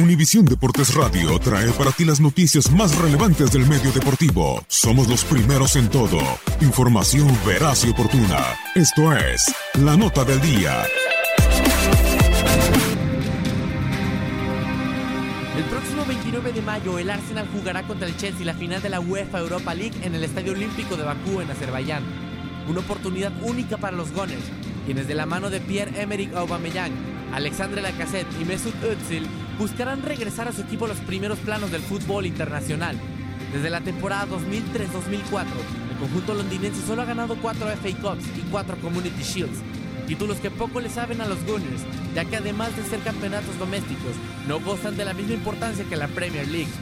Univisión Deportes Radio trae para ti las noticias más relevantes del medio deportivo. Somos los primeros en todo. Información veraz y oportuna. Esto es La Nota del Día. El próximo 29 de mayo, el Arsenal jugará contra el Chelsea la final de la UEFA Europa League en el Estadio Olímpico de Bakú, en Azerbaiyán. Una oportunidad única para los Gunners, quienes de la mano de Pierre-Emerick Aubameyang, Alexandre Lacazette y Mesut Özil buscarán regresar a su equipo a los primeros planos del fútbol internacional. Desde la temporada 2003-2004, el conjunto londinense solo ha ganado 4 FA Cups y 4 Community Shields, títulos que poco le saben a los Gunners, ya que además de ser campeonatos domésticos, no gozan de la misma importancia que la Premier League.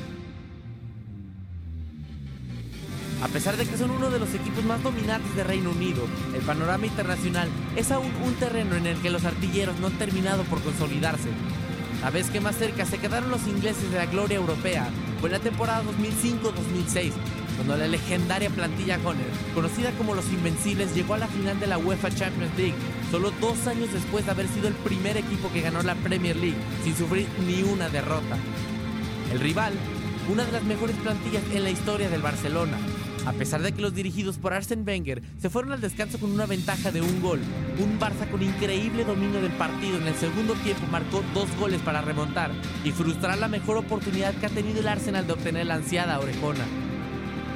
A pesar de que son uno de los equipos más dominantes de Reino Unido, el panorama internacional es aún un terreno en el que los artilleros no han terminado por consolidarse. La vez que más cerca se quedaron los ingleses de la gloria europea. Fue en la temporada 2005-2006, cuando la legendaria plantilla Gunner, conocida como los Invencibles, llegó a la final de la UEFA Champions League, solo dos años después de haber sido el primer equipo que ganó la Premier League, sin sufrir ni una derrota. El rival, una de las mejores plantillas en la historia del Barcelona, a pesar de que los dirigidos por Arsene Wenger se fueron al descanso con una ventaja de un gol, un Barça con increíble dominio del partido en el segundo tiempo marcó dos goles para remontar y frustrar la mejor oportunidad que ha tenido el Arsenal de obtener la ansiada orejona.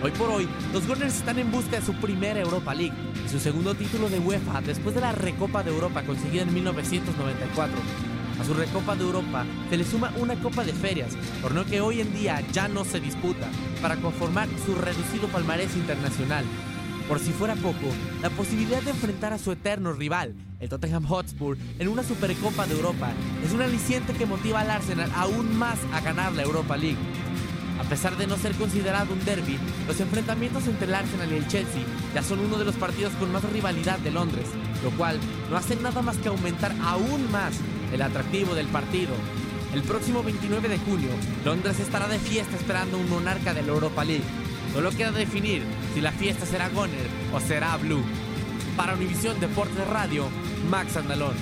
Hoy por hoy, los Gunners están en busca de su primera Europa League y su segundo título de UEFA después de la Recopa de Europa conseguida en 1994. A su Recopa de Europa se le suma una Copa de Ferias, torneo que hoy en día ya no se disputa, para conformar su reducido palmarés internacional. Por si fuera poco, la posibilidad de enfrentar a su eterno rival, el Tottenham Hotspur, en una Supercopa de Europa, es un aliciente que motiva al Arsenal aún más a ganar la Europa League. A pesar de no ser considerado un derby, los enfrentamientos entre el Arsenal y el Chelsea ya son uno de los partidos con más rivalidad de Londres, lo cual no hace nada más que aumentar aún más el atractivo del partido. El próximo 29 de junio, Londres estará de fiesta esperando un monarca de la Europa League. Solo queda definir si la fiesta será Goner o será Blue. Para Univisión Deportes Radio, Max Andalón.